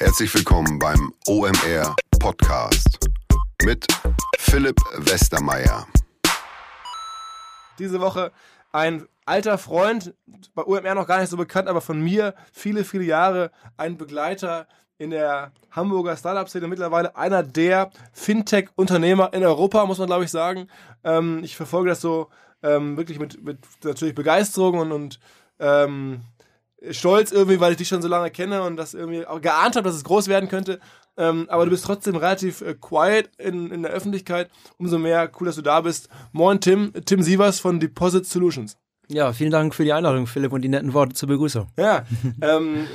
Herzlich willkommen beim OMR Podcast mit Philipp Westermeier. Diese Woche ein alter Freund, bei OMR noch gar nicht so bekannt, aber von mir viele, viele Jahre ein Begleiter in der Hamburger Startup-Szene, mittlerweile einer der Fintech-Unternehmer in Europa, muss man glaube ich sagen. Ähm, ich verfolge das so ähm, wirklich mit, mit natürlich Begeisterung und, und ähm, stolz irgendwie, weil ich dich schon so lange kenne und das irgendwie auch geahnt habe, dass es groß werden könnte. Ähm, aber du bist trotzdem relativ äh, quiet in, in der Öffentlichkeit. Umso mehr cool, dass du da bist. Moin Tim, Tim Sievers von Deposit Solutions. Ja, vielen Dank für die Einladung, Philipp, und die netten Worte zur Begrüßung. Ja, ähm,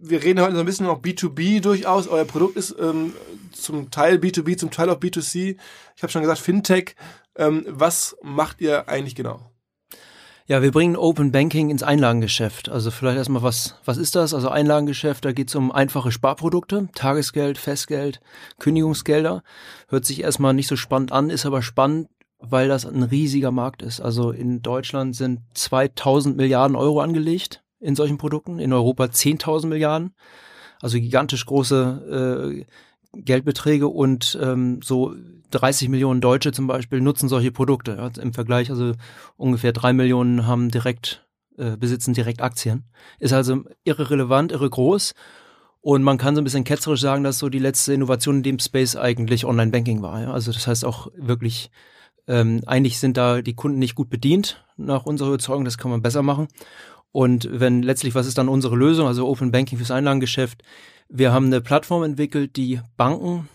wir reden heute so ein bisschen noch B2B durchaus. Euer Produkt ist ähm, zum Teil B2B, zum Teil auch B2C. Ich habe schon gesagt, Fintech. Ähm, was macht ihr eigentlich genau? Ja, wir bringen Open Banking ins Einlagengeschäft. Also vielleicht erstmal, was, was ist das? Also Einlagengeschäft, da geht es um einfache Sparprodukte, Tagesgeld, Festgeld, Kündigungsgelder. Hört sich erstmal nicht so spannend an, ist aber spannend, weil das ein riesiger Markt ist. Also in Deutschland sind 2000 Milliarden Euro angelegt in solchen Produkten, in Europa 10.000 Milliarden. Also gigantisch große äh, Geldbeträge und ähm, so 30 Millionen Deutsche zum Beispiel nutzen solche Produkte. Ja, Im Vergleich, also ungefähr drei Millionen haben direkt, äh, besitzen direkt Aktien. Ist also irre relevant, irre groß. Und man kann so ein bisschen ketzerisch sagen, dass so die letzte Innovation in dem Space eigentlich Online-Banking war. Ja? Also das heißt auch wirklich, ähm, eigentlich sind da die Kunden nicht gut bedient, nach unserer Überzeugung, das kann man besser machen. Und wenn letztlich, was ist dann unsere Lösung, also Open Banking fürs Einlagengeschäft? Wir haben eine Plattform entwickelt, die Banken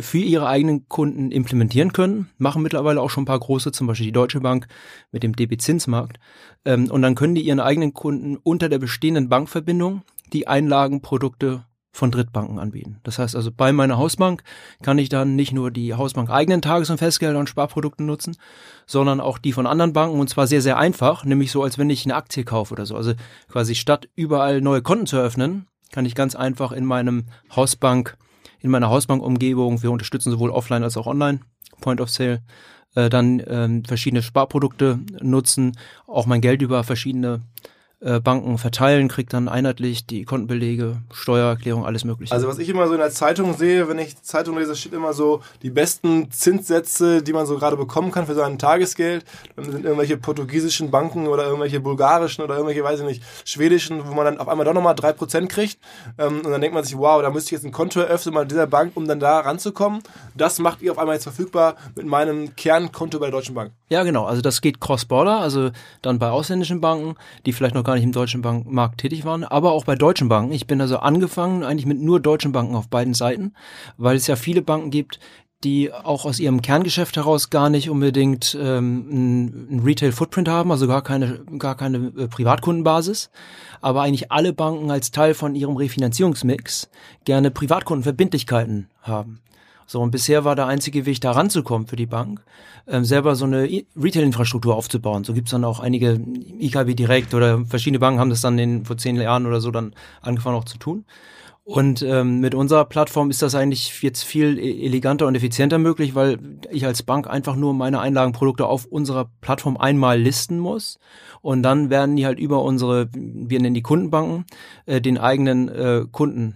für ihre eigenen Kunden implementieren können. Machen mittlerweile auch schon ein paar große, zum Beispiel die Deutsche Bank mit dem DB-Zinsmarkt. Ähm, und dann können die ihren eigenen Kunden unter der bestehenden Bankverbindung die Einlagenprodukte von Drittbanken anbieten. Das heißt also, bei meiner Hausbank kann ich dann nicht nur die Hausbank eigenen Tages- und Festgelder und Sparprodukte nutzen, sondern auch die von anderen Banken und zwar sehr, sehr einfach, nämlich so, als wenn ich eine Aktie kaufe oder so. Also quasi statt überall neue Konten zu öffnen, kann ich ganz einfach in meinem Hausbank, in meiner Hausbankumgebung, wir unterstützen sowohl offline als auch online, Point of Sale, äh, dann ähm, verschiedene Sparprodukte nutzen, auch mein Geld über verschiedene äh, Banken verteilen, kriegt dann einheitlich die Kontenbelege, Steuererklärung, alles mögliche. Also was ich immer so in der Zeitung sehe, wenn ich Zeitung lese, steht immer so die besten Zinssätze, die man so gerade bekommen kann für sein Tagesgeld. Dann sind irgendwelche portugiesischen Banken oder irgendwelche bulgarischen oder irgendwelche, weiß ich nicht, schwedischen, wo man dann auf einmal doch nochmal 3% kriegt. Ähm, und dann denkt man sich, wow, da müsste ich jetzt ein Konto eröffnen bei dieser Bank, um dann da ranzukommen. Das macht ihr auf einmal jetzt verfügbar mit meinem Kernkonto bei der Deutschen Bank. Ja, genau. Also das geht cross-border, also dann bei ausländischen Banken, die vielleicht noch gar nicht im deutschen Bankmarkt tätig waren, aber auch bei deutschen Banken. Ich bin also angefangen eigentlich mit nur deutschen Banken auf beiden Seiten, weil es ja viele Banken gibt, die auch aus ihrem Kerngeschäft heraus gar nicht unbedingt ähm, ein, Retail-Footprint haben, also gar keine, gar keine äh, Privatkundenbasis, aber eigentlich alle Banken als Teil von ihrem Refinanzierungsmix gerne Privatkundenverbindlichkeiten haben. So, und bisher war der einzige Weg, da ranzukommen für die Bank, ähm, selber so eine Retail-Infrastruktur aufzubauen. So gibt's dann auch einige IKB Direkt oder verschiedene Banken haben das dann in, vor zehn Jahren oder so dann angefangen auch zu tun. Und ähm, mit unserer Plattform ist das eigentlich jetzt viel e-, eleganter und effizienter möglich, weil ich als Bank einfach nur meine Einlagenprodukte auf unserer Plattform einmal listen muss und dann werden die halt über unsere, wir nennen die Kundenbanken, äh, den eigenen äh, Kunden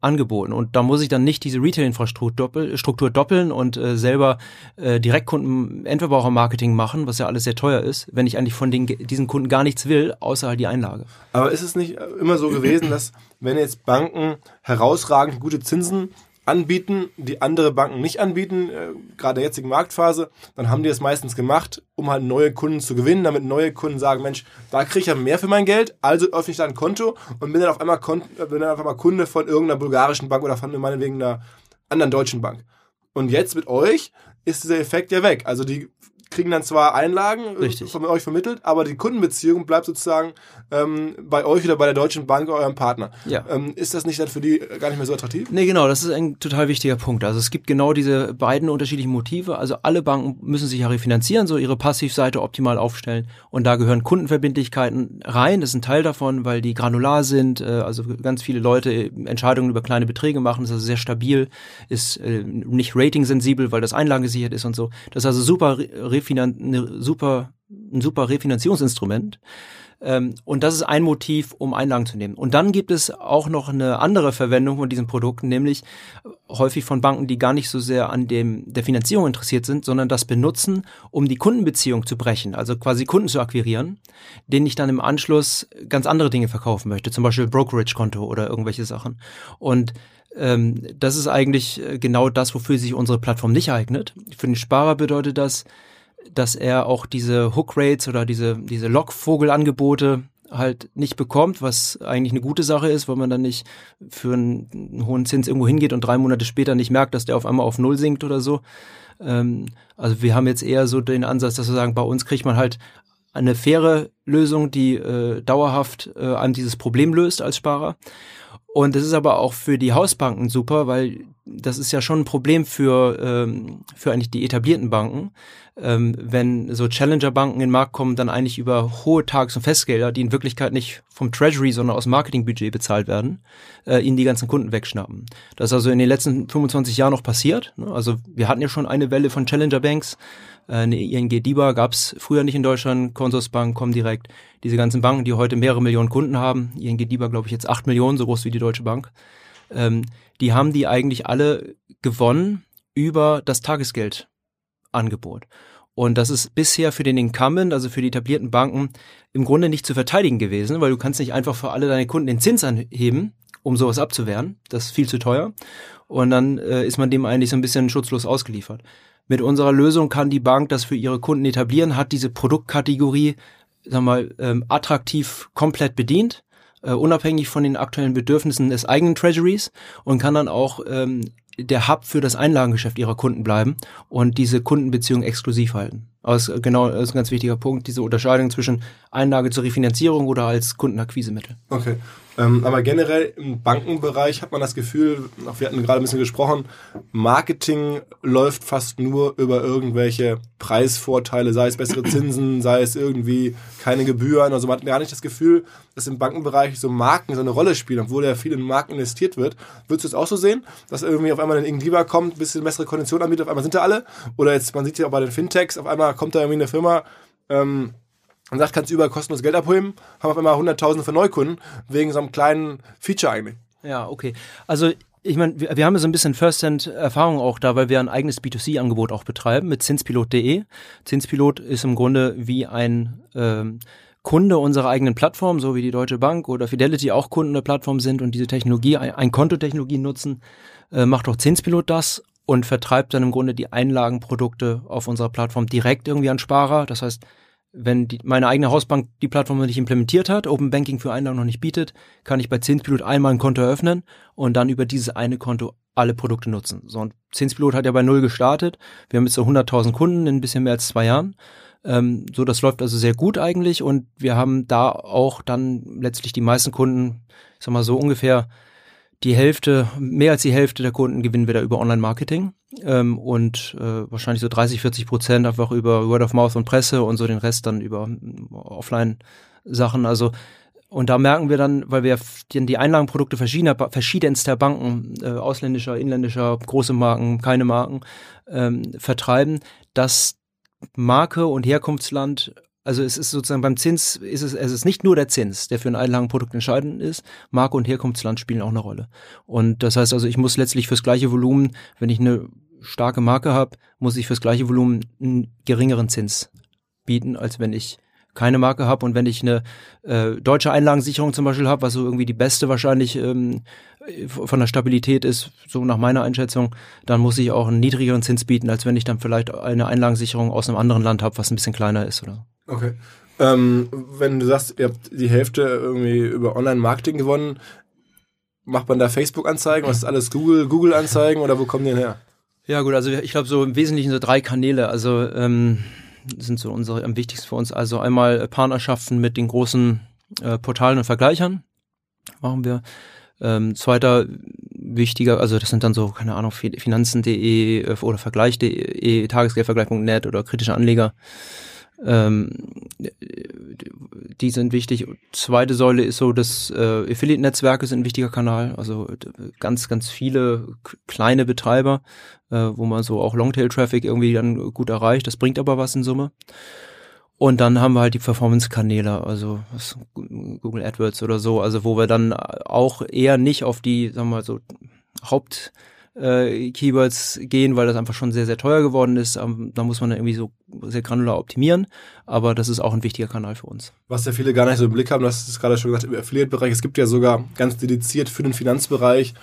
angeboten. Und da muss ich dann nicht diese Retail-Infrastruktur doppel, Struktur doppeln und äh, selber äh, Direktkunden Endverbraucher-Marketing machen, was ja alles sehr teuer ist, wenn ich eigentlich von den, diesen Kunden gar nichts will, außer halt die Einlage. Aber ist es nicht immer so gewesen, dass wenn jetzt Banken herausragend gute Zinsen anbieten, die andere Banken nicht anbieten, äh, gerade der jetzigen Marktphase, dann haben die es meistens gemacht, um halt neue Kunden zu gewinnen, damit neue Kunden sagen, Mensch, da kriege ich ja mehr für mein Geld, also öffne ich da ein Konto und bin dann auf einmal, Kon äh, bin dann auf einmal Kunde von irgendeiner bulgarischen Bank oder von meinetwegen einer anderen deutschen Bank. Und jetzt mit euch ist dieser Effekt ja weg. Also die kriegen dann zwar Einlagen äh, Richtig. von euch vermittelt, aber die Kundenbeziehung bleibt sozusagen ähm, bei euch oder bei der Deutschen Bank, eurem Partner. Ja. Ähm, ist das nicht dann für die gar nicht mehr so attraktiv? Nee, genau, das ist ein total wichtiger Punkt. Also es gibt genau diese beiden unterschiedlichen Motive. Also alle Banken müssen sich ja refinanzieren, so ihre Passivseite optimal aufstellen. Und da gehören Kundenverbindlichkeiten rein. Das ist ein Teil davon, weil die granular sind. Äh, also ganz viele Leute Entscheidungen über kleine Beträge machen. Das ist also sehr stabil, ist äh, nicht ratingsensibel, weil das einlagesichert ist und so. Das ist also super, refinan eine super, ein super Refinanzierungsinstrument. Ähm, und das ist ein Motiv, um Einlagen zu nehmen. Und dann gibt es auch noch eine andere Verwendung von diesen Produkten, nämlich häufig von Banken, die gar nicht so sehr an dem, der Finanzierung interessiert sind, sondern das benutzen, um die Kundenbeziehung zu brechen, also quasi Kunden zu akquirieren, denen ich dann im Anschluss ganz andere Dinge verkaufen möchte, zum Beispiel Brokerage-Konto oder irgendwelche Sachen. Und ähm, das ist eigentlich äh, genau das, wofür sich unsere Plattform nicht eignet. Für den Sparer bedeutet das, dass er auch diese Hook Rates oder diese, diese Lockvogelangebote halt nicht bekommt, was eigentlich eine gute Sache ist, weil man dann nicht für einen, hohen Zins irgendwo hingeht und drei Monate später nicht merkt, dass der auf einmal auf Null sinkt oder so. Ähm, also wir haben jetzt eher so den Ansatz, dass wir sagen, bei uns kriegt man halt eine faire Lösung, die äh, dauerhaft äh, einem dieses Problem löst als Sparer. Und das ist aber auch für die Hausbanken super, weil das ist ja schon ein Problem für, ähm, für eigentlich die etablierten Banken. Ähm, wenn so Challenger-Banken in den Markt kommen, dann eigentlich über hohe Tages- und Festgelder, die in Wirklichkeit nicht vom Treasury, sondern aus Marketingbudget bezahlt werden, äh, ihnen die ganzen Kunden wegschnappen. Das ist also in den letzten 25 Jahren noch passiert. Ne? Also wir hatten ja schon eine Welle von Challenger-Banks, äh, eine ING DIBA gab es früher nicht in Deutschland, Consorsbank, Comdirect, diese ganzen Banken, die heute mehrere Millionen Kunden haben, ING DIBA glaube ich jetzt acht Millionen, so groß wie die Deutsche Bank, ähm, die haben die eigentlich alle gewonnen über das Tagesgeldangebot. Und das ist bisher für den Incumbent, also für die etablierten Banken, im Grunde nicht zu verteidigen gewesen, weil du kannst nicht einfach für alle deine Kunden den Zins anheben, um sowas abzuwehren. Das ist viel zu teuer. Und dann äh, ist man dem eigentlich so ein bisschen schutzlos ausgeliefert. Mit unserer Lösung kann die Bank das für ihre Kunden etablieren, hat diese Produktkategorie, sag mal, ähm, attraktiv komplett bedient, äh, unabhängig von den aktuellen Bedürfnissen des eigenen Treasuries und kann dann auch ähm, der Hub für das Einlagengeschäft ihrer Kunden bleiben und diese Kundenbeziehung exklusiv halten. Aber ist genau, das ist ein ganz wichtiger Punkt, diese Unterscheidung zwischen Einlage zur Refinanzierung oder als Kundenakquisemittel. Okay. Ähm, aber generell im Bankenbereich hat man das Gefühl, auch wir hatten gerade ein bisschen gesprochen, Marketing läuft fast nur über irgendwelche Preisvorteile, sei es bessere Zinsen, sei es irgendwie keine Gebühren. Also man hat gar nicht das Gefühl, dass im Bankenbereich so Marken so eine Rolle spielen, obwohl ja viel in Marken investiert wird. Würdest du es auch so sehen, dass irgendwie auf einmal ein Ingenieur kommt, ein bisschen bessere Konditionen anbietet, auf einmal sind da alle? Oder jetzt, man sieht ja auch bei den Fintechs, auf einmal kommt da irgendwie eine Firma, ähm, und sagt, kannst du überall kostenlos Geld abholen, haben auf einmal Hunderttausende von Neukunden wegen so einem kleinen Feature eigentlich. Ja, okay. Also ich meine, wir, wir, haben so ein bisschen First-Hand-Erfahrung auch da, weil wir ein eigenes B2C-Angebot auch betreiben mit zinspilot.de. Zinspilot ist im Grunde wie ein ähm, Kunde unserer eigenen Plattform, so wie die Deutsche Bank oder Fidelity auch Kunden der Plattform sind und diese Technologie, ein, ein Kontotechnologie nutzen, äh, macht auch Zinspilot das und vertreibt dann im Grunde die Einlagenprodukte auf unserer Plattform direkt irgendwie an Sparer. Das heißt, wenn die, meine eigene Hausbank die Plattform noch nicht implementiert hat, Open Banking für Einlagen noch nicht bietet, kann ich bei Zinspilot einmal ein Konto eröffnen und dann über dieses eine Konto alle Produkte nutzen. So, und Zinspilot hat ja bei Null gestartet. Wir haben jetzt so 100.000 Kunden in ein bisschen mehr als zwei Jahren. Ähm, so, das läuft also sehr gut eigentlich und wir haben da auch dann letztlich die meisten Kunden, ich sag mal so ungefähr die Hälfte, mehr als die Hälfte der Kunden gewinnen wir da über Online-Marketing ähm, und äh, wahrscheinlich so 30, 40 Prozent einfach über Word of Mouth und Presse und so den Rest dann über Offline-Sachen. Also und da merken wir dann, weil wir die Einlagenprodukte verschiedener, verschiedenster Banken, äh, ausländischer, inländischer, große Marken, keine Marken, ähm, vertreiben, dass Marke und Herkunftsland also es ist sozusagen beim Zins, ist es, es ist nicht nur der Zins, der für ein Einlagenprodukt entscheidend ist. Marke und Herkunftsland spielen auch eine Rolle. Und das heißt also, ich muss letztlich fürs gleiche Volumen, wenn ich eine starke Marke habe, muss ich fürs gleiche Volumen einen geringeren Zins bieten, als wenn ich keine Marke habe und wenn ich eine äh, deutsche Einlagensicherung zum Beispiel habe, was so irgendwie die beste wahrscheinlich ähm, von der Stabilität ist, so nach meiner Einschätzung, dann muss ich auch einen niedrigeren Zins bieten, als wenn ich dann vielleicht eine Einlagensicherung aus einem anderen Land habe, was ein bisschen kleiner ist oder. Okay. Ähm, wenn du sagst, ihr habt die Hälfte irgendwie über Online-Marketing gewonnen, macht man da Facebook-Anzeigen? Was ist alles Google, Google-Anzeigen oder wo kommen die denn her? Ja gut, also ich glaube so im Wesentlichen so drei Kanäle. Also ähm, sind so unsere am wichtigsten für uns. Also einmal Partnerschaften mit den großen äh, Portalen und Vergleichern machen wir. Ähm, zweiter wichtiger, also das sind dann so, keine Ahnung, finanzen.de äh, oder vergleich.de, tagesgeldvergleich.net oder kritische Anleger. Ähm, die sind wichtig. Zweite Säule ist so, dass äh, Affiliate-Netzwerke sind ein wichtiger Kanal, also ganz, ganz viele kleine Betreiber, äh, wo man so auch Longtail-Traffic irgendwie dann gut erreicht. Das bringt aber was in Summe. Und dann haben wir halt die Performance-Kanäle, also Google AdWords oder so, also wo wir dann auch eher nicht auf die, sagen wir mal so, Haupt äh, Keywords gehen, weil das einfach schon sehr, sehr teuer geworden ist. Ähm, da muss man dann irgendwie so sehr granular optimieren, aber das ist auch ein wichtiger Kanal für uns. Was ja viele gar nicht so im Blick haben, das ist gerade schon gesagt, im Affiliate-Bereich, es gibt ja sogar ganz dediziert für den Finanzbereich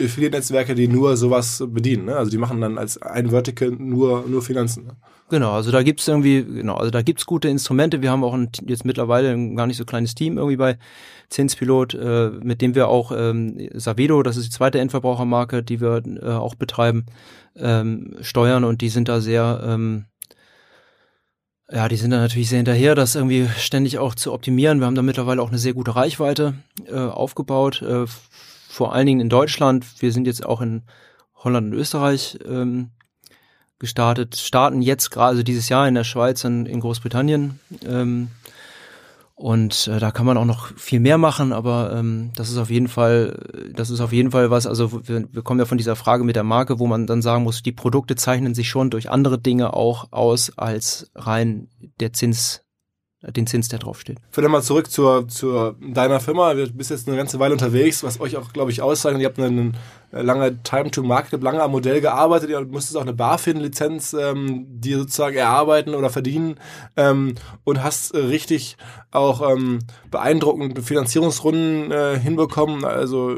Affiliate-Netzwerke, die nur sowas bedienen. Ne? Also die machen dann als ein Vertical nur, nur Finanzen. Ne? Genau, also da gibt's irgendwie, genau, also da gibt's gute Instrumente. Wir haben auch ein, jetzt mittlerweile ein gar nicht so kleines Team irgendwie bei Zinspilot, äh, mit dem wir auch ähm, Savedo, das ist die zweite Endverbrauchermarke, die wir äh, auch betreiben, ähm, steuern und die sind da sehr, ähm, ja, die sind da natürlich sehr hinterher, das irgendwie ständig auch zu optimieren. Wir haben da mittlerweile auch eine sehr gute Reichweite äh, aufgebaut, äh, vor allen Dingen in Deutschland. Wir sind jetzt auch in Holland und Österreich ähm, gestartet, starten jetzt gerade, also dieses Jahr in der Schweiz und in Großbritannien. Ähm, und äh, da kann man auch noch viel mehr machen, aber ähm, das ist auf jeden Fall, das ist auf jeden Fall was. Also wir, wir kommen ja von dieser Frage mit der Marke, wo man dann sagen muss, die Produkte zeichnen sich schon durch andere Dinge auch aus als rein der Zins den Zins, der draufsteht. Vielleicht mal zurück zur, zur deiner Firma. Du bist jetzt eine ganze Weile unterwegs, was euch auch, glaube ich, auszeichnet. Ihr habt eine, eine lange Time to Market, lange am Modell gearbeitet. Ihr müsstest auch eine BaFin-Lizenz ähm, dir sozusagen erarbeiten oder verdienen ähm, und hast richtig auch ähm, beeindruckende Finanzierungsrunden äh, hinbekommen. Also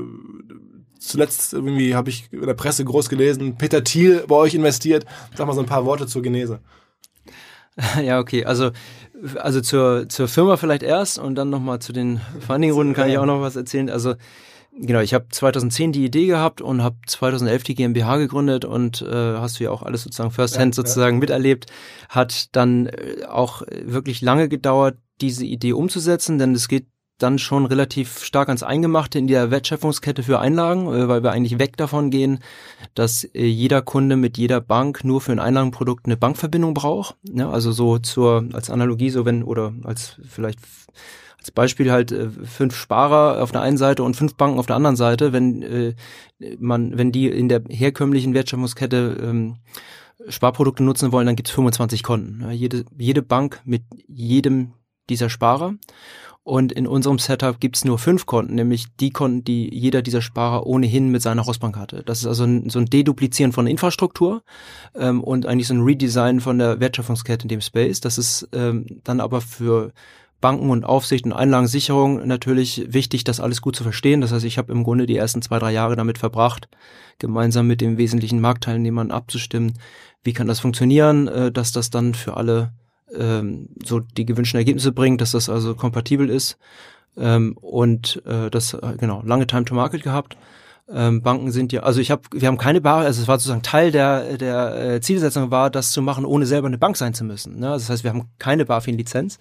zuletzt irgendwie habe ich in der Presse groß gelesen, Peter Thiel bei euch investiert. Sag mal so ein paar Worte zur Genese. Ja, okay. Also also zur, zur Firma vielleicht erst und dann nochmal zu den Funding-Runden kann ich auch noch was erzählen. Also genau, ich habe 2010 die Idee gehabt und habe 2011 die GmbH gegründet und äh, hast du ja auch alles sozusagen firsthand ja, sozusagen ja. miterlebt. Hat dann äh, auch wirklich lange gedauert, diese Idee umzusetzen, denn es geht dann schon relativ stark ans Eingemachte in der Wertschöpfungskette für Einlagen, äh, weil wir eigentlich weg davon gehen, dass äh, jeder Kunde mit jeder Bank nur für ein Einlagenprodukt eine Bankverbindung braucht. Ja, also so zur als Analogie so wenn oder als vielleicht als Beispiel halt äh, fünf Sparer auf der einen Seite und fünf Banken auf der anderen Seite, wenn äh, man wenn die in der herkömmlichen Wertschöpfungskette ähm, Sparprodukte nutzen wollen, dann gibt's 25 Konten. Ja, jede, jede Bank mit jedem dieser Sparer. Und in unserem Setup gibt's nur fünf Konten, nämlich die Konten, die jeder dieser Sparer ohnehin mit seiner Hausbank hatte. Das ist also ein, so ein Deduplizieren von Infrastruktur ähm, und eigentlich so ein Redesign von der Wertschöpfungskette in dem Space. Das ist ähm, dann aber für Banken und Aufsicht und Einlagensicherung natürlich wichtig, das alles gut zu verstehen. Das heißt, ich habe im Grunde die ersten zwei, drei Jahre damit verbracht, gemeinsam mit den wesentlichen Marktteilnehmern abzustimmen, wie kann das funktionieren, äh, dass das dann für alle ähm, so die gewünschten Ergebnisse bringt, dass das also kompatibel ist. Ähm, und äh, das, äh, genau, lange Time to Market gehabt. Ähm, Banken sind ja, also ich habe, wir haben keine Bar, also es war sozusagen Teil der der äh, Zielsetzung war, das zu machen, ohne selber eine Bank sein zu müssen. Ne? Also das heißt, wir haben keine BaFin-Lizenz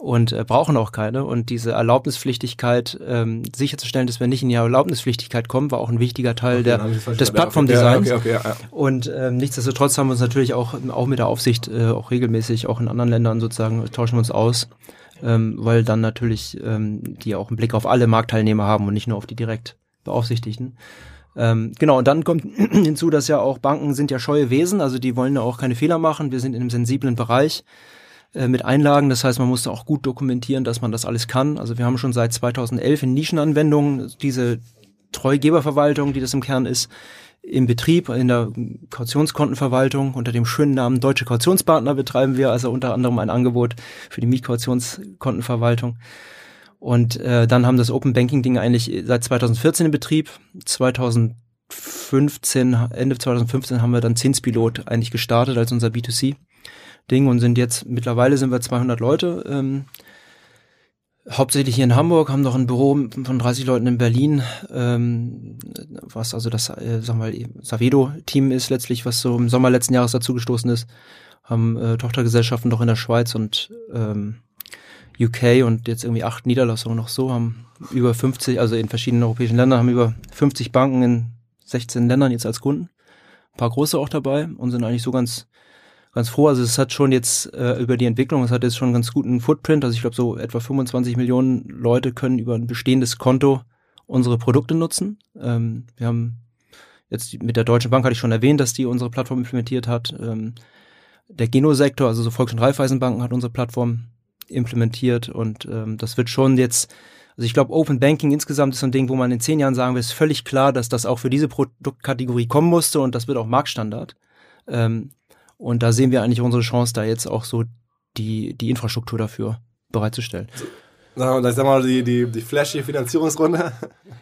und äh, brauchen auch keine. Und diese Erlaubnispflichtigkeit ähm, sicherzustellen, dass wir nicht in die Erlaubnispflichtigkeit kommen, war auch ein wichtiger Teil okay, der, des Plattformdesigns. Okay, okay, ja, und ähm, nichtsdestotrotz haben wir uns natürlich auch auch mit der Aufsicht äh, auch regelmäßig auch in anderen Ländern sozusagen tauschen wir uns aus. Ähm, weil dann natürlich ähm, die auch einen Blick auf alle Marktteilnehmer haben und nicht nur auf die direkt Beaufsichtigten. Ähm, genau, und dann kommt hinzu, dass ja auch Banken sind ja scheue Wesen, also die wollen ja auch keine Fehler machen. Wir sind in einem sensiblen Bereich äh, mit Einlagen, das heißt, man muss auch gut dokumentieren, dass man das alles kann. Also wir haben schon seit 2011 in Nischenanwendungen diese Treugeberverwaltung, die das im Kern ist, im Betrieb, in der Kautionskontenverwaltung unter dem schönen Namen Deutsche Kautionspartner betreiben wir also unter anderem ein Angebot für die Mietkautionskontenverwaltung. Und äh, dann haben das Open Banking Ding eigentlich seit 2014 in Betrieb. 2015, Ende 2015 haben wir dann Zinspilot eigentlich gestartet als unser B2C Ding und sind jetzt mittlerweile sind wir 200 Leute. Ähm, hauptsächlich hier in Hamburg, haben noch ein Büro von 30 Leuten in Berlin, ähm, was also das, äh, sag mal, Savedo-Team ist letztlich, was so im Sommer letzten Jahres dazugestoßen ist, haben äh, Tochtergesellschaften noch in der Schweiz und ähm, UK und jetzt irgendwie acht Niederlassungen noch so, haben über 50, also in verschiedenen europäischen Ländern, haben über 50 Banken in 16 Ländern jetzt als Kunden. Ein paar große auch dabei und sind eigentlich so ganz, ganz froh. Also es hat schon jetzt äh, über die Entwicklung, es hat jetzt schon einen ganz guten Footprint. Also ich glaube, so etwa 25 Millionen Leute können über ein bestehendes Konto unsere Produkte nutzen. Ähm, wir haben jetzt mit der Deutschen Bank hatte ich schon erwähnt, dass die unsere Plattform implementiert hat. Ähm, der Genosektor, also so Volks- und Raiffeisenbanken hat unsere Plattform implementiert und ähm, das wird schon jetzt, also ich glaube, Open Banking insgesamt ist so ein Ding, wo man in zehn Jahren sagen wird, ist völlig klar, dass das auch für diese Produktkategorie kommen musste und das wird auch Marktstandard. Ähm, und da sehen wir eigentlich unsere Chance, da jetzt auch so die, die Infrastruktur dafür bereitzustellen. Sagen wir, sag mal die, die, die flashy Finanzierungsrunde.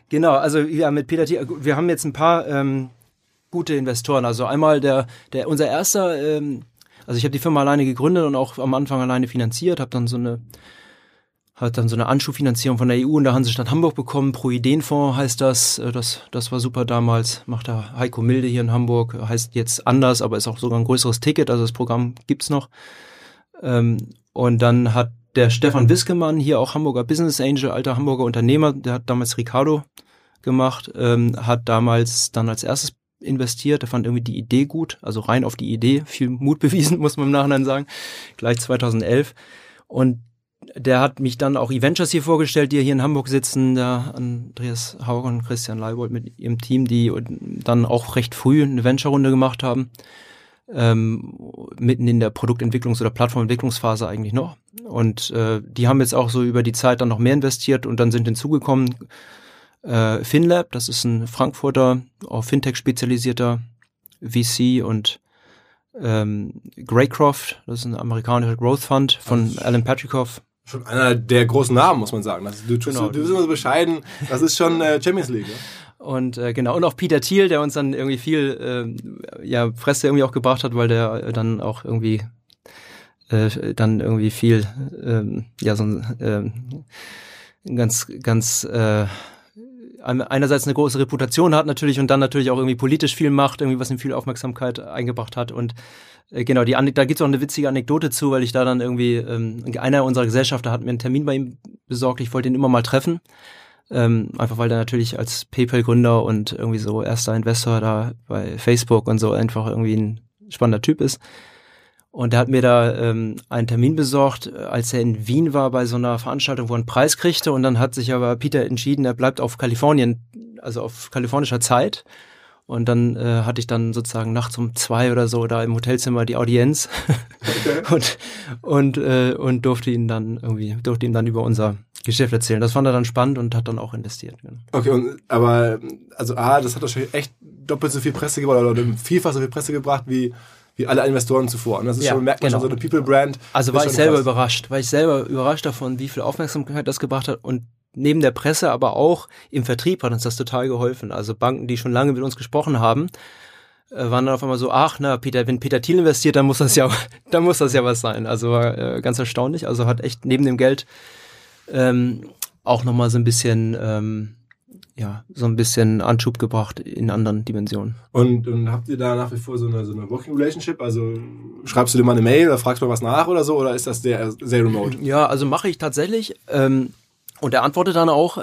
Genau, also ja, mit Peter Thiel, wir haben jetzt ein paar ähm, gute Investoren. Also einmal der, der unser erster, ähm, also ich habe die Firma alleine gegründet und auch am Anfang alleine finanziert, habe dann so eine hat dann so eine Anschubfinanzierung von der EU und der Hansestadt Hamburg bekommen. Pro Ideenfonds heißt das. Äh, das. Das war super damals. Macht der Heiko Milde hier in Hamburg. Heißt jetzt anders, aber ist auch sogar ein größeres Ticket. Also das Programm gibt's noch. Ähm, und dann hat der Stefan Wiskemann, hier auch Hamburger Business Angel, alter Hamburger Unternehmer, der hat damals Ricardo gemacht, ähm, hat damals dann als erstes investiert, der fand irgendwie die Idee gut, also rein auf die Idee, viel Mut bewiesen, muss man im Nachhinein sagen, gleich 2011. Und der hat mich dann auch Eventures hier vorgestellt, die hier in Hamburg sitzen, da Andreas Haug und Christian Leibold mit ihrem Team, die dann auch recht früh eine Venture-Runde gemacht haben ähm, mitten in der Produktentwicklungs- oder Plattformentwicklungsphase eigentlich noch. Und äh, die haben jetzt auch so über die Zeit dann noch mehr investiert und dann sind hinzugekommen äh, FinLab, das ist ein Frankfurter, auf Fintech spezialisierter VC und ähm, Greycroft, das ist ein amerikanischer Growth Fund von Alan Patrikoff. Schon einer der großen Namen, muss man sagen. Das, du, genau. du bist immer so bescheiden. Das ist schon äh, Champions League. Ja? Und äh, genau, und auch Peter Thiel, der uns dann irgendwie viel äh, ja, Presse irgendwie auch gebracht hat, weil der dann auch irgendwie äh, dann irgendwie viel, ähm, ja, so ein äh, ganz, ganz äh, einerseits eine große Reputation hat natürlich und dann natürlich auch irgendwie politisch viel macht, irgendwie was ihm viel Aufmerksamkeit eingebracht hat. Und äh, genau, die da gibt's auch eine witzige Anekdote zu, weil ich da dann irgendwie, ähm, einer unserer Gesellschafter hat mir einen Termin bei ihm besorgt, ich wollte ihn immer mal treffen. Ähm, einfach weil der natürlich als PayPal-Gründer und irgendwie so erster Investor da bei Facebook und so einfach irgendwie ein spannender Typ ist. Und er hat mir da ähm, einen Termin besorgt, als er in Wien war bei so einer Veranstaltung, wo er einen Preis kriegte. Und dann hat sich aber Peter entschieden, er bleibt auf Kalifornien, also auf kalifornischer Zeit. Und dann äh, hatte ich dann sozusagen nachts um zwei oder so da im Hotelzimmer die Audienz okay. und und äh, und durfte ihn dann irgendwie durfte ihm dann über unser Geschäft erzählen. Das fand er dann spannend und hat dann auch investiert. Genau. Okay, und, aber also A, das hat wahrscheinlich echt doppelt so viel Presse gebracht oder vielfach so viel Presse gebracht wie wie alle Investoren zuvor. Und das ist ja, schon, merkt man genau. schon so eine People-Brand. Also war ich selber krass. überrascht, war ich selber überrascht davon, wie viel Aufmerksamkeit das gebracht hat und neben der Presse, aber auch im Vertrieb hat uns das total geholfen. Also Banken, die schon lange mit uns gesprochen haben, äh, waren dann auf einmal so, ach, na, Peter, wenn Peter Thiel investiert, dann muss das ja, dann muss das ja was sein. Also war äh, ganz erstaunlich. Also hat echt neben dem Geld ähm, auch nochmal so ein bisschen, ähm, ja, so ein bisschen Anschub gebracht in anderen Dimensionen. Und, und habt ihr da nach wie vor so eine, so eine Working Relationship? Also schreibst du dir mal eine Mail oder fragst du mal was nach oder so oder ist das sehr, sehr remote? Ja, also mache ich tatsächlich. Ähm, und er antwortet dann auch,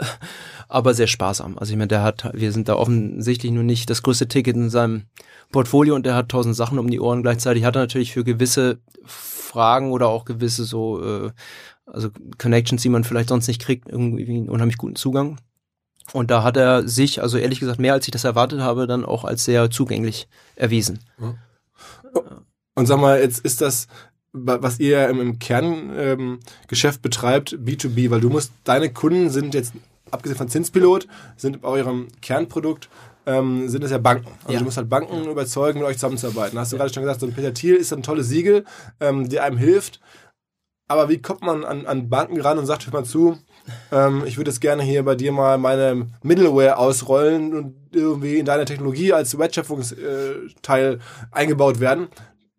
aber sehr sparsam. Also ich meine, der hat, wir sind da offensichtlich nur nicht das größte Ticket in seinem Portfolio und der hat tausend Sachen um die Ohren. Gleichzeitig hat er natürlich für gewisse Fragen oder auch gewisse so äh, also Connections, die man vielleicht sonst nicht kriegt, irgendwie einen unheimlich guten Zugang. Und da hat er sich, also ehrlich gesagt, mehr als ich das erwartet habe, dann auch als sehr zugänglich erwiesen. Und sag mal, jetzt ist das, was ihr im, Kerngeschäft ähm, betreibt, B2B, weil du musst, deine Kunden sind jetzt, abgesehen von Zinspilot, sind bei eurem Kernprodukt ähm, sind es ja Banken. Also ja. du musst halt Banken überzeugen, mit euch zusammenzuarbeiten. Hast du ja. gerade schon gesagt, so ein Peter Thiel ist ein tolles Siegel, ähm, der einem hilft, aber wie kommt man an, an Banken ran und sagt, hör mal zu, ähm, ich würde jetzt gerne hier bei dir mal meine Middleware ausrollen und irgendwie in deine Technologie als Wertschöpfungsteil äh, eingebaut werden.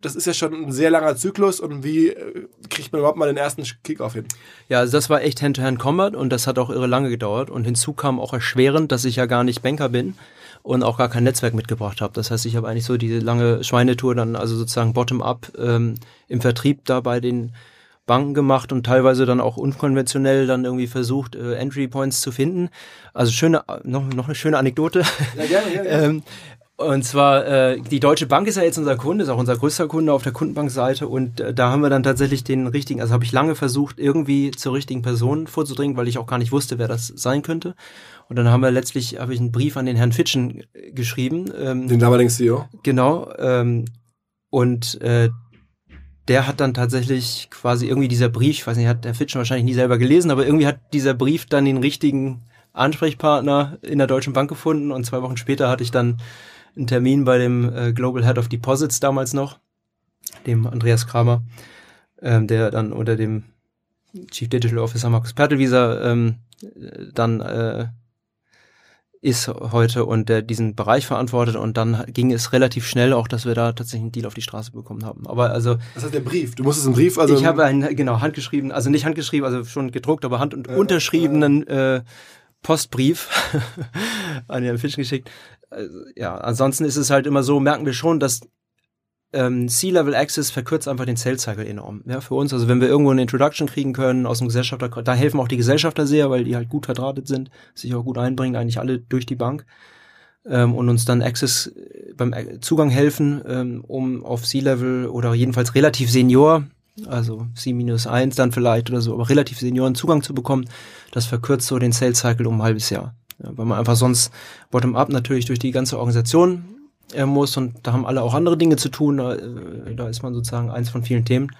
Das ist ja schon ein sehr langer Zyklus und wie äh, kriegt man überhaupt mal den ersten Kickoff hin? Ja, also das war echt Hand-to-Hand-Combat und das hat auch irre lange gedauert und hinzu kam auch erschwerend, dass ich ja gar nicht Banker bin und auch gar kein Netzwerk mitgebracht habe. Das heißt, ich habe eigentlich so diese lange Schweinetour dann also sozusagen bottom-up ähm, im Vertrieb da bei den Banken gemacht und teilweise dann auch unkonventionell dann irgendwie versucht, äh, Entry Points zu finden. Also schöne, noch, noch eine schöne Anekdote. Ja, gerne, gerne. ähm, und zwar, äh, die Deutsche Bank ist ja jetzt unser Kunde, ist auch unser größter Kunde auf der Kundenbankseite und äh, da haben wir dann tatsächlich den richtigen, also habe ich lange versucht, irgendwie zur richtigen Person vorzudringen, weil ich auch gar nicht wusste, wer das sein könnte. Und dann haben wir letztlich, habe ich einen Brief an den Herrn Fitschen geschrieben. Ähm, den damaligen CEO? Genau. Ähm, und äh, der hat dann tatsächlich quasi irgendwie dieser Brief, ich weiß nicht, hat der Fitchen wahrscheinlich nie selber gelesen, aber irgendwie hat dieser Brief dann den richtigen Ansprechpartner in der Deutschen Bank gefunden und zwei Wochen später hatte ich dann einen Termin bei dem äh, Global Head of Deposits damals noch, dem Andreas Kramer, ähm, der dann unter dem Chief Digital Officer Markus Pertelwieser ähm, dann äh, ist heute und der diesen Bereich verantwortet und dann ging es relativ schnell auch, dass wir da tatsächlich einen Deal auf die Straße bekommen haben. Aber also das heißt der Brief. Du musstest einen Brief also ich habe einen genau handgeschrieben, also nicht handgeschrieben, also schon gedruckt, aber hand und äh, unterschriebenen äh, Postbrief an Herrn Fisch geschickt. Also, ja, ansonsten ist es halt immer so, merken wir schon, dass ähm, C-Level Access verkürzt einfach den Sales Cycle enorm. Ja, für uns. Also wenn wir irgendwo eine Introduction kriegen können aus dem Gesellschafter, da helfen auch die Gesellschafter sehr, weil die halt gut verdrahtet sind, sich auch gut einbringen, eigentlich alle durch die Bank ähm, und uns dann Access äh, beim äh, Zugang helfen, ähm, um auf C-Level oder jedenfalls relativ Senior, also C-1 dann vielleicht oder so, aber relativ Senioren Zugang zu bekommen. Das verkürzt so den Sales Cycle um ein halbes Jahr. Ja, weil man einfach sonst bottom-up natürlich durch die ganze Organisation muss und da haben alle auch andere Dinge zu tun. Da, äh, da ist man sozusagen eins von vielen Themen.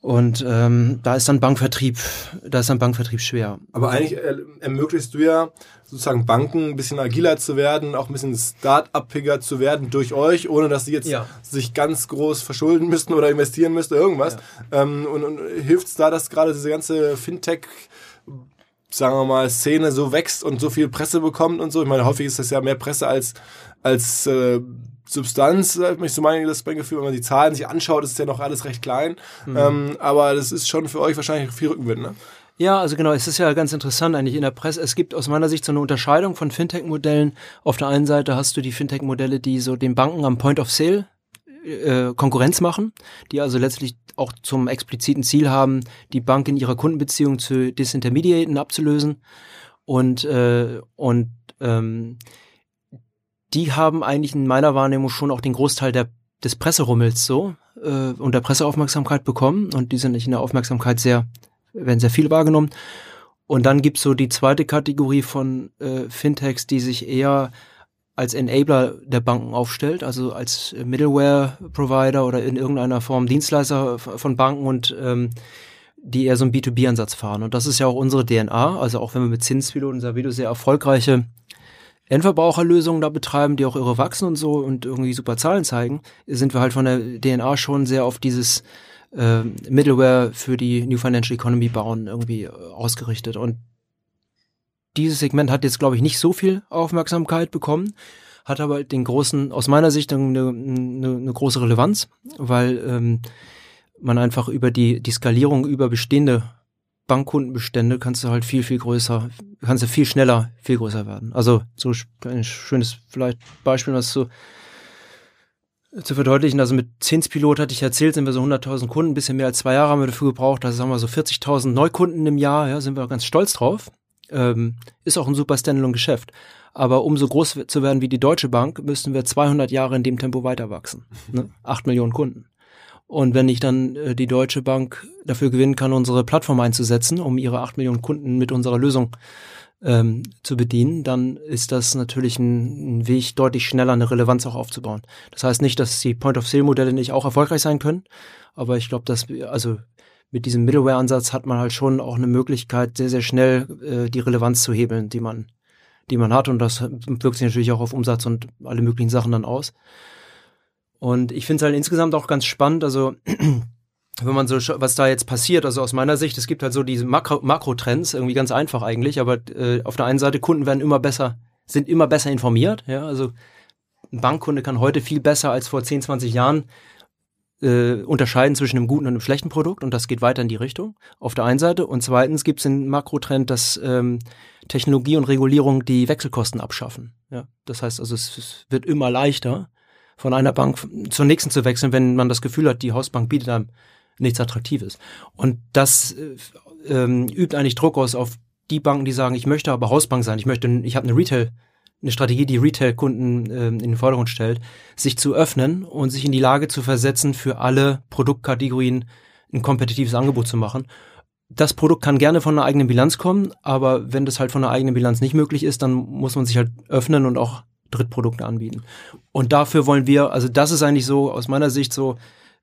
Und ähm, da ist dann Bankvertrieb, da ist dann Bankvertrieb schwer. Aber eigentlich ermöglichst du ja sozusagen Banken ein bisschen agiler zu werden, auch ein bisschen start-upiger zu werden durch euch, ohne dass sie jetzt ja. sich ganz groß verschulden müssten oder investieren müssten, irgendwas. Ja. Ähm, und, und hilft es da, dass gerade diese ganze Fintech sagen wir mal, Szene so wächst und so viel Presse bekommt und so. Ich meine, häufig ist das ja mehr Presse als, als äh, Substanz, hat mich so mein, das mein Gefühl, wenn man die Zahlen sich anschaut, ist es ja noch alles recht klein. Mhm. Ähm, aber das ist schon für euch wahrscheinlich viel Rückenwind, ne? Ja, also genau, es ist ja ganz interessant eigentlich in der Presse. Es gibt aus meiner Sicht so eine Unterscheidung von Fintech-Modellen. Auf der einen Seite hast du die Fintech-Modelle, die so den Banken am Point of Sale äh, Konkurrenz machen, die also letztlich auch zum expliziten Ziel haben, die Bank in ihrer Kundenbeziehung zu disintermediaten abzulösen. Und, äh, und ähm, die haben eigentlich in meiner Wahrnehmung schon auch den Großteil der, des Presserummels so äh, und der Presseaufmerksamkeit bekommen. Und die sind nicht in der Aufmerksamkeit sehr, werden sehr viel wahrgenommen. Und dann gibt's so die zweite Kategorie von äh, Fintechs, die sich eher als Enabler der Banken aufstellt, also als Middleware-Provider oder in irgendeiner Form Dienstleister von Banken und ähm, die eher so einen B2B-Ansatz fahren. Und das ist ja auch unsere DNA. Also auch wenn wir mit Zinspilot und Savido sehr erfolgreiche Endverbraucherlösungen da betreiben, die auch irre wachsen und so und irgendwie super Zahlen zeigen, sind wir halt von der DNA schon sehr auf dieses äh, Middleware für die New Financial Economy bauen irgendwie ausgerichtet. Und dieses Segment hat jetzt, glaube ich, nicht so viel Aufmerksamkeit bekommen, hat aber den großen, aus meiner Sicht eine, eine, eine große Relevanz, weil ähm, man einfach über die, die Skalierung über bestehende Bankkundenbestände kannst du halt viel, viel größer, kannst du viel schneller, viel größer werden. Also so ein schönes vielleicht Beispiel, was zu, zu verdeutlichen. Also mit Zinspilot hatte ich erzählt, sind wir so 100.000 Kunden, ein bisschen mehr als zwei Jahre haben wir dafür gebraucht. Also haben wir so 40.000 Neukunden im Jahr, ja, sind wir ganz stolz drauf. Ähm, ist auch ein super Standalone-Geschäft. Aber um so groß zu werden wie die Deutsche Bank, müssten wir 200 Jahre in dem Tempo weiter wachsen. Ne? 8 Millionen Kunden. Und wenn ich dann äh, die Deutsche Bank dafür gewinnen kann, unsere Plattform einzusetzen, um ihre 8 Millionen Kunden mit unserer Lösung ähm, zu bedienen, dann ist das natürlich ein, ein, Weg, deutlich schneller eine Relevanz auch aufzubauen. Das heißt nicht, dass die Point-of-Sale-Modelle nicht auch erfolgreich sein können, aber ich glaube, dass also mit diesem Middleware-Ansatz hat man halt schon auch eine Möglichkeit, sehr, sehr schnell äh, die Relevanz zu hebeln, die man, die man hat. Und das wirkt sich natürlich auch auf Umsatz und alle möglichen Sachen dann aus. Und ich finde es halt insgesamt auch ganz spannend, also wenn man so, was da jetzt passiert, also aus meiner Sicht, es gibt halt so diese Makro Makrotrends, irgendwie ganz einfach eigentlich, aber äh, auf der einen Seite, Kunden werden immer besser, sind immer besser informiert, ja, also ein Bankkunde kann heute viel besser als vor 10, 20 Jahren äh, unterscheiden zwischen einem guten und einem schlechten Produkt und das geht weiter in die Richtung auf der einen Seite und zweitens gibt es den Makrotrend, dass ähm, Technologie und Regulierung die Wechselkosten abschaffen. Ja, das heißt also es, es wird immer leichter von einer Bank zur nächsten zu wechseln, wenn man das Gefühl hat, die Hausbank bietet einem nichts Attraktives. Und das äh, ähm, übt eigentlich Druck aus auf die Banken, die sagen, ich möchte aber Hausbank sein, ich möchte, ich habe eine Retail eine Strategie, die Retail-Kunden äh, in den Vordergrund stellt, sich zu öffnen und sich in die Lage zu versetzen, für alle Produktkategorien ein kompetitives Angebot zu machen. Das Produkt kann gerne von einer eigenen Bilanz kommen, aber wenn das halt von einer eigenen Bilanz nicht möglich ist, dann muss man sich halt öffnen und auch Drittprodukte anbieten. Und dafür wollen wir, also das ist eigentlich so aus meiner Sicht so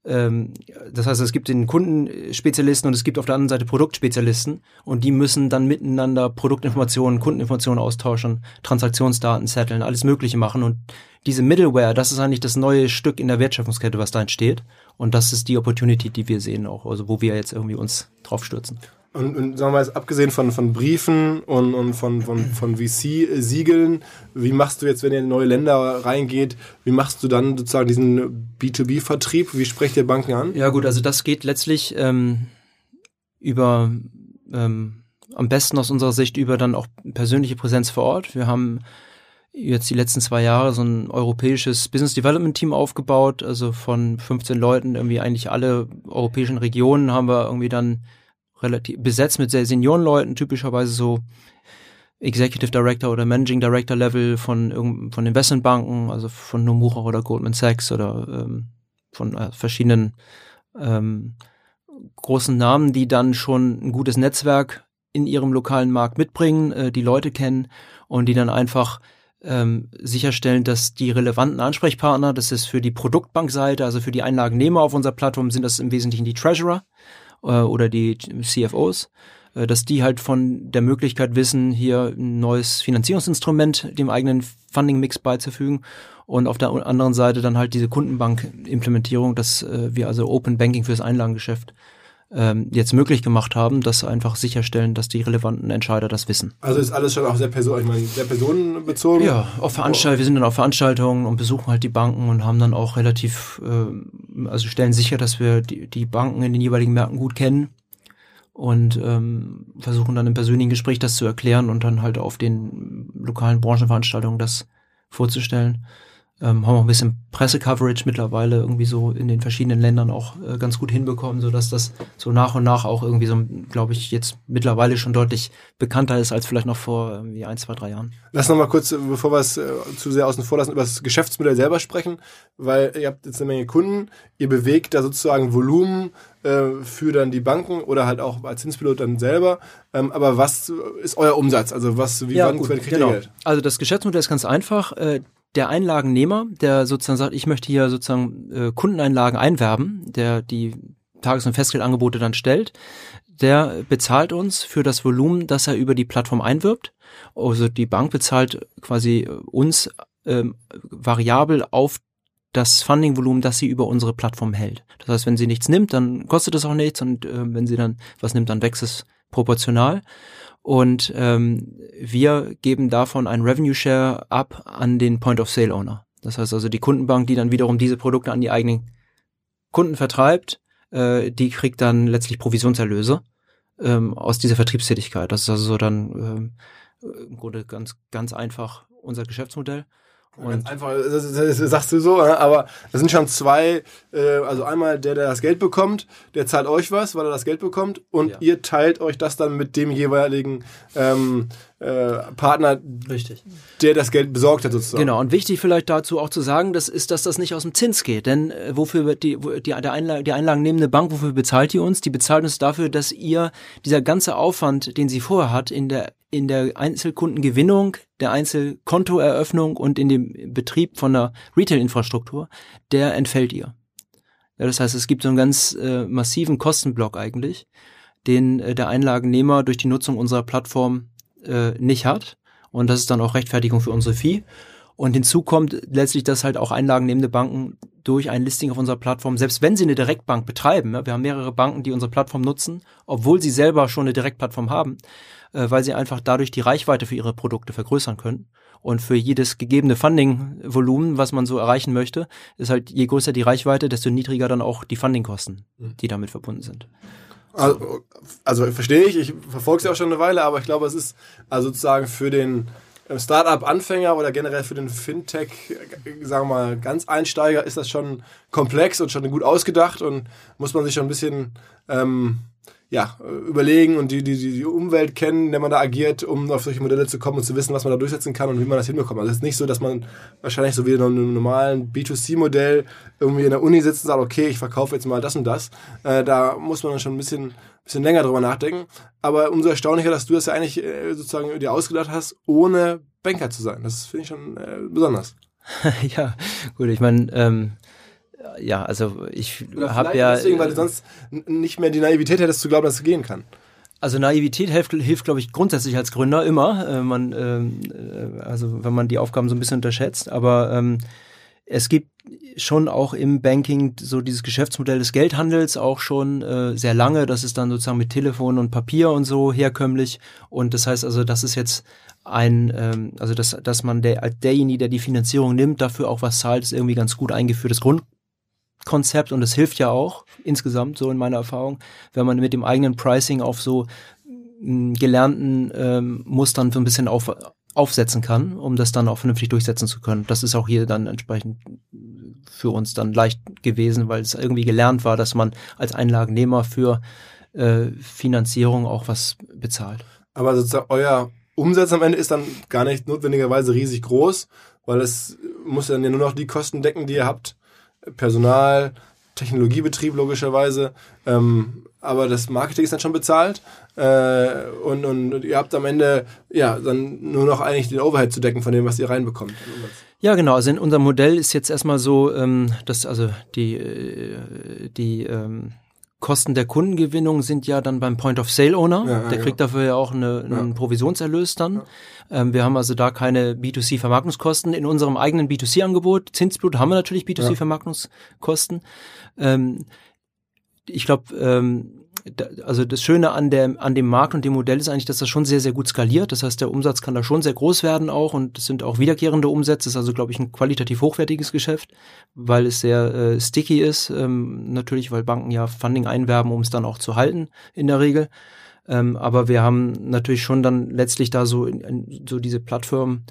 das heißt, es gibt den Kundenspezialisten und es gibt auf der anderen Seite Produktspezialisten und die müssen dann miteinander Produktinformationen, Kundeninformationen austauschen, Transaktionsdaten zetteln, alles Mögliche machen und diese Middleware, das ist eigentlich das neue Stück in der Wertschöpfungskette, was da entsteht und das ist die Opportunity, die wir sehen auch, also wo wir jetzt irgendwie uns drauf stürzen. Und, und sagen wir mal, abgesehen von, von Briefen und, und von, von, von VC-Siegeln, wie machst du jetzt, wenn ihr in neue Länder reingeht, wie machst du dann sozusagen diesen B2B-Vertrieb? Wie sprecht ihr Banken an? Ja gut, also das geht letztlich ähm, über ähm, am besten aus unserer Sicht über dann auch persönliche Präsenz vor Ort. Wir haben jetzt die letzten zwei Jahre so ein europäisches Business Development Team aufgebaut, also von 15 Leuten, irgendwie eigentlich alle europäischen Regionen haben wir irgendwie dann relativ besetzt mit sehr Seniorenleuten, typischerweise so Executive Director oder Managing Director Level von, von Investmentbanken, also von Nomura oder Goldman Sachs oder ähm, von äh, verschiedenen ähm, großen Namen, die dann schon ein gutes Netzwerk in ihrem lokalen Markt mitbringen, äh, die Leute kennen und die dann einfach ähm, sicherstellen, dass die relevanten Ansprechpartner, das ist für die Produktbankseite, also für die Einlagennehmer auf unserer Plattform, sind das im Wesentlichen die Treasurer, äh, oder die CFOs, äh, dass die halt von der Möglichkeit wissen, hier ein neues Finanzierungsinstrument dem eigenen Funding-Mix beizufügen und auf der anderen Seite dann halt diese Kundenbank-Implementierung, dass äh, wir also Open Banking fürs Einlagengeschäft ähm, jetzt möglich gemacht haben, dass einfach sicherstellen, dass die relevanten Entscheider das wissen. Also ist alles schon auch sehr, person ich meine, sehr personenbezogen? Ja, auf Veranstaltungen, wir sind dann auf Veranstaltungen und besuchen halt die Banken und haben dann auch relativ, äh, also stellen sicher, dass wir die, die Banken in den jeweiligen Märkten gut kennen und ähm, versuchen dann im persönlichen Gespräch das zu erklären und dann halt auf den lokalen Branchenveranstaltungen das vorzustellen ähm, haben auch ein bisschen Pressecoverage mittlerweile irgendwie so in den verschiedenen Ländern auch äh, ganz gut hinbekommen, so dass das so nach und nach auch irgendwie so, glaube ich, jetzt mittlerweile schon deutlich bekannter ist als vielleicht noch vor irgendwie ein, zwei, drei Jahren. Lass noch mal kurz, bevor wir es äh, zu sehr außen vor lassen, über das Geschäftsmodell selber sprechen, weil ihr habt jetzt eine Menge Kunden, ihr bewegt da sozusagen Volumen äh, für dann die Banken oder halt auch als Zinspilot dann selber. Ähm, aber was ist euer Umsatz? Also was, wie ja, wann gut, kriegt genau. ihr Geld? Also das Geschäftsmodell ist ganz einfach. Äh, der Einlagennehmer, der sozusagen sagt, ich möchte hier sozusagen äh, Kundeneinlagen einwerben, der die Tages- und Festgeldangebote dann stellt, der bezahlt uns für das Volumen, das er über die Plattform einwirbt. Also die Bank bezahlt quasi uns ähm, variabel auf das Fundingvolumen, das sie über unsere Plattform hält. Das heißt, wenn sie nichts nimmt, dann kostet es auch nichts und äh, wenn sie dann was nimmt, dann wächst es proportional. Und ähm, wir geben davon einen Revenue Share ab an den Point of Sale Owner. Das heißt also die Kundenbank, die dann wiederum diese Produkte an die eigenen Kunden vertreibt, äh, die kriegt dann letztlich Provisionserlöse ähm, aus dieser Vertriebstätigkeit. Das ist also so dann ähm, im Grunde ganz ganz einfach unser Geschäftsmodell. Und einfach, das, das, das, sagst du so, aber das sind schon zwei, äh, also einmal der, der das Geld bekommt, der zahlt euch was, weil er das Geld bekommt und ja. ihr teilt euch das dann mit dem jeweiligen ähm, äh, Partner, Richtig. der das Geld besorgt hat sozusagen. Genau, und wichtig vielleicht dazu auch zu sagen, das ist, dass das nicht aus dem Zins geht, denn äh, wofür wird die, die, der Einlage, die einlagennehmende Bank, wofür bezahlt die uns? Die bezahlt uns dafür, dass ihr dieser ganze Aufwand, den sie vorher hat, in der in der Einzelkundengewinnung, der Einzelkontoeröffnung und in dem Betrieb von der Retail-Infrastruktur, der entfällt ihr. Ja, das heißt, es gibt so einen ganz äh, massiven Kostenblock eigentlich, den äh, der Einlagennehmer durch die Nutzung unserer Plattform äh, nicht hat. Und das ist dann auch Rechtfertigung für unsere Fee. Und hinzu kommt letztlich, dass halt auch einlagennehmende Banken durch ein Listing auf unserer Plattform, selbst wenn sie eine Direktbank betreiben, ja, wir haben mehrere Banken, die unsere Plattform nutzen, obwohl sie selber schon eine Direktplattform haben, äh, weil sie einfach dadurch die Reichweite für ihre Produkte vergrößern können. Und für jedes gegebene Funding-Volumen, was man so erreichen möchte, ist halt je größer die Reichweite, desto niedriger dann auch die Fundingkosten, mhm. die damit verbunden sind. Also, also verstehe ich, ich verfolge es ja auch schon eine Weile, aber ich glaube, es ist also sozusagen für den äh, Startup-Anfänger oder generell für den Fintech, äh, sagen wir mal, ganz Einsteiger ist das schon komplex und schon gut ausgedacht und muss man sich schon ein bisschen ähm, ja, überlegen und die, die, die Umwelt kennen, in der man da agiert, um auf solche Modelle zu kommen und zu wissen, was man da durchsetzen kann und wie man das hinbekommt. Also es ist nicht so, dass man wahrscheinlich so wie in einem normalen B2C-Modell irgendwie in der Uni sitzt und sagt, okay, ich verkaufe jetzt mal das und das. Äh, da muss man dann schon ein bisschen, bisschen länger drüber nachdenken. Aber umso erstaunlicher, dass du das ja eigentlich äh, sozusagen dir ausgedacht hast, ohne Banker zu sein. Das finde ich schon äh, besonders. ja, gut, ich meine, ähm, ja, also ich habe ja. Deswegen, weil du sonst n- nicht mehr die Naivität hättest zu glauben, dass es gehen kann. Also Naivität hilft, hilft glaube ich, grundsätzlich als Gründer immer. Äh, man, ähm, äh, also wenn man die Aufgaben so ein bisschen unterschätzt. Aber ähm, es gibt schon auch im Banking so dieses Geschäftsmodell des Geldhandels auch schon äh, sehr lange. Das ist dann sozusagen mit Telefon und Papier und so herkömmlich. Und das heißt also, das ist jetzt ein, ähm, also dass, dass man der, als derjenige, der die Finanzierung nimmt, dafür auch was zahlt, ist irgendwie ganz gut eingeführtes Grundkonzept und es hilft ja auch insgesamt so in meiner Erfahrung, wenn man mit dem eigenen Pricing auf so m, gelernten ähm, Mustern so ein bisschen auf, aufsetzen kann, um das dann auch vernünftig durchsetzen zu können. Das ist auch hier dann entsprechend für uns dann leicht gewesen, weil es irgendwie gelernt war, dass man als Einlagennehmer für äh, Finanzierung auch was bezahlt. Aber sozusagen euer Umsatz am Ende ist dann gar nicht notwendigerweise riesig groß, weil es muss dann ja nur noch die Kosten decken, die ihr habt. Personal, Technologiebetrieb logischerweise. Ähm, aber das Marketing ist dann schon bezahlt. Äh, und, und ihr habt am Ende ja dann nur noch eigentlich den Overhead zu decken von dem, was ihr reinbekommt. Ja, genau. Also in unserem Modell ist jetzt erstmal so, ähm, dass also die, äh, die ähm, Kosten der Kundengewinnung sind ja dann beim Point of Sale Owner. Ja, ja, der kriegt dafür ja auch eine, einen Provisionserlös dann. Ähm, wir haben also da keine B2C-Vermarktungskosten. In unserem eigenen B2C-Angebot, Zinsblut, haben wir natürlich B2C-Vermarktungskosten. Ähm, ich glaube, ähm, also das Schöne an, der, an dem Markt und dem Modell ist eigentlich, dass das schon sehr, sehr gut skaliert. Das heißt, der Umsatz kann da schon sehr groß werden auch und es sind auch wiederkehrende Umsätze. Das ist also, glaube ich, ein qualitativ hochwertiges Geschäft, weil es sehr äh, sticky ist. Ähm, natürlich, weil Banken ja Funding einwerben, um es dann auch zu halten in der Regel. Ähm, aber wir haben natürlich schon dann letztlich da so, in, in, so diese Plattform,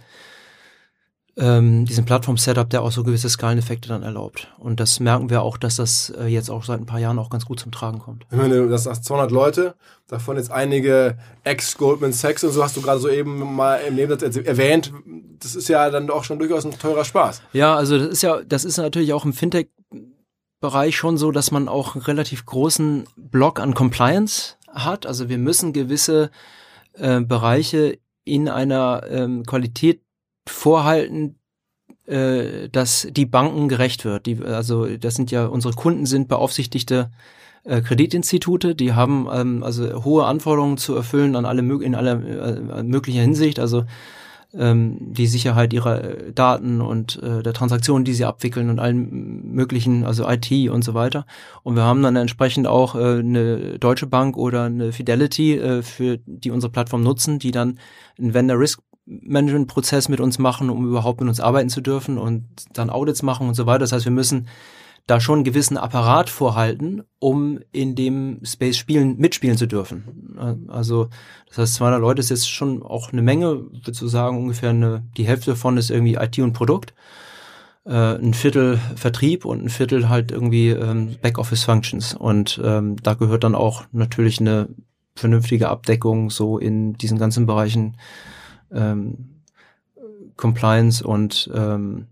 ähm, diesen Plattform-Setup, der auch so gewisse Skaleneffekte dann erlaubt. Und das merken wir auch, dass das äh, jetzt auch seit ein paar Jahren auch ganz gut zum Tragen kommt. Ich meine, das sind 200 Leute, davon jetzt einige Ex-Goldman Sachs und so hast du gerade so eben mal im Nebensatz erwähnt. Das ist ja dann auch schon durchaus ein teurer Spaß. Ja, also das ist ja, das ist natürlich auch im Fintech Bereich schon so, dass man auch einen relativ großen Block an Compliance hat. Also wir müssen gewisse äh, Bereiche in einer ähm, Qualität vorhalten, äh, dass die Banken gerecht wird. Die, also das sind ja unsere Kunden sind beaufsichtigte äh, Kreditinstitute, die haben ähm, also hohe Anforderungen zu erfüllen an alle in aller äh, möglicher Hinsicht. Also ähm, die Sicherheit ihrer Daten und äh, der Transaktionen, die sie abwickeln und allen möglichen, also IT und so weiter. Und wir haben dann entsprechend auch äh, eine Deutsche Bank oder eine Fidelity, äh, für die unsere Plattform nutzen, die dann einen Vendor Risk Management-Prozess mit uns machen, um überhaupt mit uns arbeiten zu dürfen und dann Audits machen und so weiter. Das heißt, wir müssen da schon einen gewissen Apparat vorhalten, um in dem Space spielen, mitspielen zu dürfen. Also, das heißt, 200 Leute ist jetzt schon auch eine Menge, würde so sagen, ungefähr eine, die Hälfte davon ist irgendwie IT und Produkt, äh, ein Viertel Vertrieb und ein Viertel halt irgendwie ähm, Backoffice-Functions. Und ähm, da gehört dann auch natürlich eine vernünftige Abdeckung so in diesen ganzen Bereichen ähm, Compliance und ähm,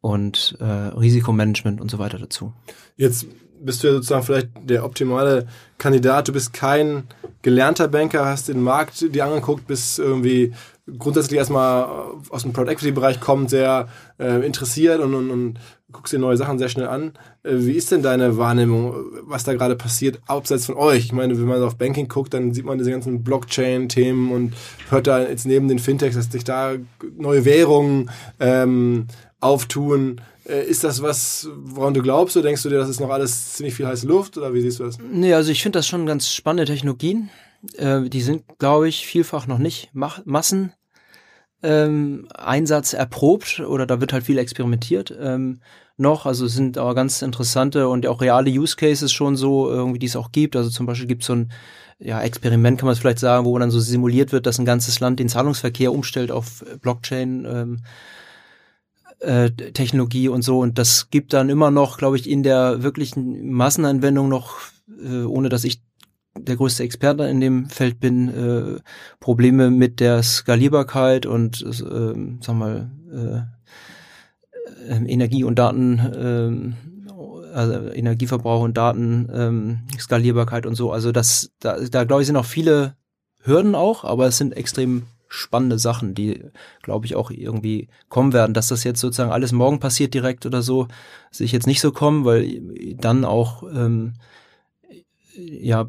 und äh, Risikomanagement und so weiter dazu. Jetzt bist du ja sozusagen vielleicht der optimale Kandidat. Du bist kein gelernter Banker, hast den Markt dir angeguckt, bist irgendwie grundsätzlich erstmal aus dem Product Equity Bereich kommt, sehr äh, interessiert und, und, und guckst dir neue Sachen sehr schnell an. Äh, wie ist denn deine Wahrnehmung, was da gerade passiert, abseits von euch? Ich meine, wenn man auf Banking guckt, dann sieht man diese ganzen Blockchain-Themen und hört da jetzt neben den Fintechs, dass sich da neue Währungen ähm, auftun. Äh, ist das was, woran du glaubst, oder denkst du dir, das ist noch alles ziemlich viel heiße Luft, oder wie siehst du das? Nee, also ich finde das schon ganz spannende Technologien. Äh, die sind, glaube ich, vielfach noch nicht Massen ähm, Einsatz erprobt oder da wird halt viel experimentiert ähm, noch. Also es sind aber ganz interessante und auch reale Use Cases schon so, irgendwie, die es auch gibt. Also zum Beispiel gibt es so ein ja, Experiment, kann man es vielleicht sagen, wo dann so simuliert wird, dass ein ganzes Land den Zahlungsverkehr umstellt auf Blockchain. Ähm, äh, Technologie und so und das gibt dann immer noch, glaube ich, in der wirklichen Massenanwendung noch, äh, ohne dass ich der größte Experte in dem Feld bin, äh, Probleme mit der Skalierbarkeit und äh, sag mal äh, äh, Energie und Daten, äh, also Energieverbrauch und Daten, äh, Skalierbarkeit und so. Also das, da, da glaube ich sind auch viele Hürden auch, aber es sind extrem spannende Sachen, die, glaube ich, auch irgendwie kommen werden. Dass das jetzt sozusagen alles morgen passiert direkt oder so, sehe ich jetzt nicht so kommen, weil dann auch ähm, ja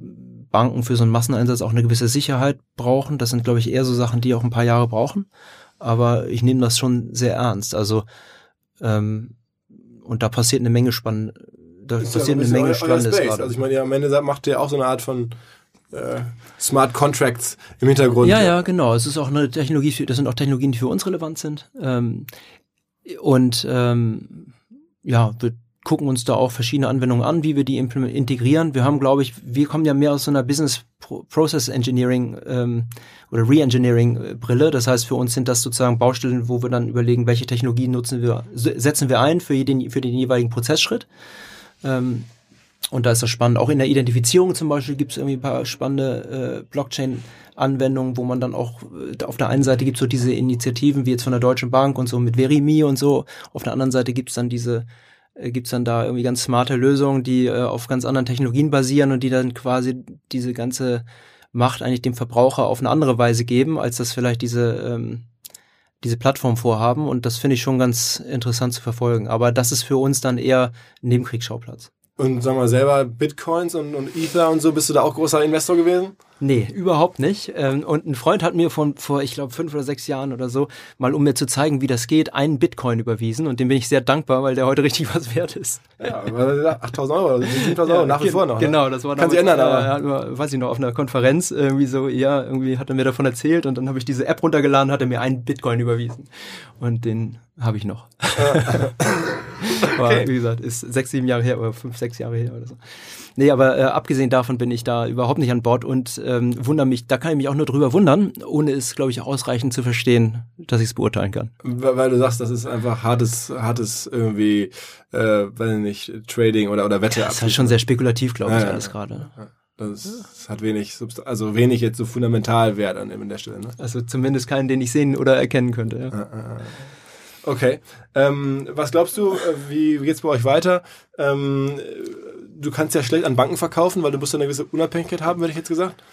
Banken für so einen Masseneinsatz auch eine gewisse Sicherheit brauchen. Das sind, glaube ich, eher so Sachen, die auch ein paar Jahre brauchen. Aber ich nehme das schon sehr ernst. Also ähm, und da passiert eine Menge spannend, da Ist passiert ja eine Menge Spannendes gerade. Also ich meine, ja, am Ende macht ihr auch so eine Art von äh, Smart Contracts im Hintergrund. Ja, ja, genau. Es ist auch eine Technologie, das sind auch Technologien, die für uns relevant sind. Ähm, und ähm, ja, wir gucken uns da auch verschiedene Anwendungen an, wie wir die integrieren. Wir haben, glaube ich, wir kommen ja mehr aus so einer Business Pro Process Engineering ähm, oder Re-Engineering äh, Brille. Das heißt, für uns sind das sozusagen Baustellen, wo wir dann überlegen, welche Technologien nutzen wir, se- setzen wir ein für den, für den jeweiligen Prozessschritt. Ähm, und da ist das spannend. Auch in der Identifizierung zum Beispiel gibt es irgendwie ein paar spannende äh, Blockchain-Anwendungen, wo man dann auch äh, auf der einen Seite gibt es so diese Initiativen wie jetzt von der Deutschen Bank und so mit Verimi und so. Auf der anderen Seite gibt es dann diese äh, gibt's dann da irgendwie ganz smarte Lösungen, die äh, auf ganz anderen Technologien basieren und die dann quasi diese ganze Macht eigentlich dem Verbraucher auf eine andere Weise geben, als das vielleicht diese ähm, diese Plattform vorhaben und das finde ich schon ganz interessant zu verfolgen. Aber das ist für uns dann eher Nebenkriegsschauplatz. Und sag mal selber, Bitcoins und, und Ether und so, bist du da auch großer Investor gewesen? Nee, überhaupt nicht. Ähm, Und ein Freund hat mir von vor, ich glaube, fünf oder sechs Jahren oder so, mal um mir zu zeigen, wie das geht, einen Bitcoin überwiesen. Und dem bin ich sehr dankbar, weil der heute richtig was wert ist. Ja, aber 8000 Euro, 7000 Euro, nach wie vor noch. ne? Genau, das war Kann sich ändern, aber. Äh, hatten wir, weiß ich noch, auf einer Konferenz irgendwie so, ja, irgendwie hat er mir davon erzählt und dann habe ich diese App runtergeladen, hat er mir einen Bitcoin überwiesen. Und den habe ich noch. Aber Okay. wie gesagt, ist sechs, sieben Jahre her oder fünf, sechs Jahre her oder so. Nee, aber äh, abgesehen davon bin ich da überhaupt nicht an Bord und ähm, wundere mich, da kann ich mich auch nur drüber wundern, ohne es, glaube ich, ausreichend zu verstehen, dass ich es beurteilen kann. Weil du sagst, das ist einfach hartes, hartes irgendwie, äh, weiß nicht, Trading oder, oder Wette. Das ist halt schon sehr spekulativ, glaube ich, Ja, alles ja. gerade. Das, das hat wenig, Subst also wenig jetzt so fundamental Wert an, an der Stelle. Ne? Also zumindest keinen, den ich sehen oder erkennen könnte. Ja. Okay. Ähm, was glaubst du, äh, wie, geht's bei euch weiter? Ähm, du kannst ja schlecht an Banken verkaufen, weil du musst ja eine gewisse Unabhängigkeit haben, hätte ich jetzt gesagt.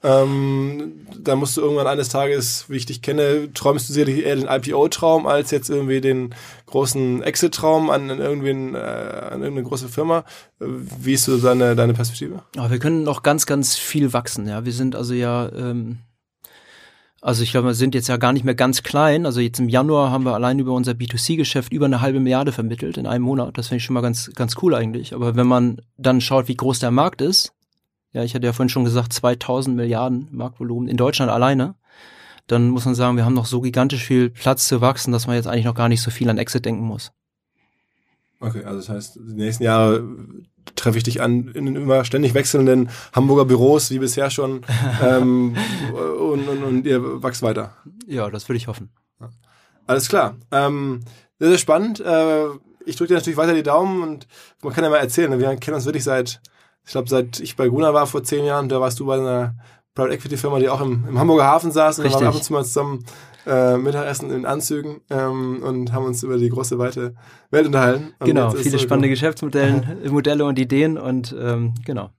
Ähm, da musst du irgendwann eines Tages, wie ich dich kenne, träumst du sicherlich eher den IPO-Traum als jetzt irgendwie den großen Exit-Traum an, an, äh, an irgendeine große Firma. Wie ist so deine, deine Perspektive? Aber wir können noch ganz, ganz viel wachsen. Ja, wir sind also ja, ähm, also ich glaube, wir sind jetzt ja gar nicht mehr ganz klein. Also jetzt im Januar haben wir allein über unser B2C-Geschäft über eine halbe Milliarde vermittelt in einem Monat. Das finde ich schon mal ganz, ganz cool eigentlich. Aber wenn man dann schaut, wie groß der Markt ist, ja, ich hatte ja vorhin schon gesagt, 2000 Milliarden Marktvolumen in Deutschland alleine, dann muss man sagen, wir haben noch so gigantisch viel Platz zu wachsen, dass man jetzt eigentlich noch gar nicht so viel an Exit denken muss. Okay, also das heißt, die nächsten Jahre treffe ich dich an in den immer ständig wechselnden Hamburger Büros, wie bisher schon, ähm, und, und, und ihr wachst weiter. Ja, das würde ich hoffen. Alles klar. Ähm, sehr, sehr spannend. Äh, ich drücke dir natürlich weiter die Daumen und man kann ja mal erzählen, ne, wir kennen uns wirklich seit, ich glaube, seit ich bei Gruner war vor zehn Jahren, da warst du bei einer Private Equity Firma, die auch im, im Hamburger Hafen saß und dann waren wir ab und zu mal zusammen äh, Mittagessen in Anzügen ähm, und haben uns über die große, weite Welt unterhalten. Und Genau, viele so- spannende Geschäftsmodelle Modelle und Ideen und ähm, genau.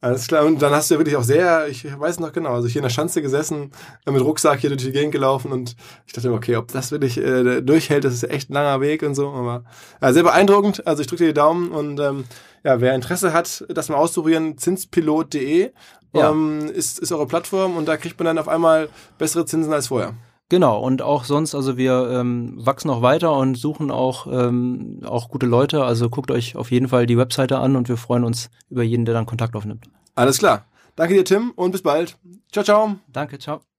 Alles klar, und dann hast du ja wirklich auch sehr, ich weiß noch genau, also hier in der Schanze gesessen, äh, mit Rucksack hier durch die Gegend gelaufen und ich dachte mir, okay, ob das wirklich äh, durchhält, das ist echt ein langer Weg und so, aber ja, sehr beeindruckend, also ich drücke dir die Daumen und ähm, ja, wer Interesse hat, das mal auszuprobieren, zinspilot.de Ja. ähm, ist, ist eure Plattform und da kriegt man dann auf einmal bessere Zinsen als vorher. Genau, und auch sonst, also wir ähm, wachsen auch weiter und suchen auch, ähm, auch gute Leute. Also guckt euch auf jeden Fall die Webseite an und wir freuen uns über jeden, der dann Kontakt aufnimmt. Alles klar. Danke dir, Tim, und bis bald. Ciao, ciao. Danke, ciao.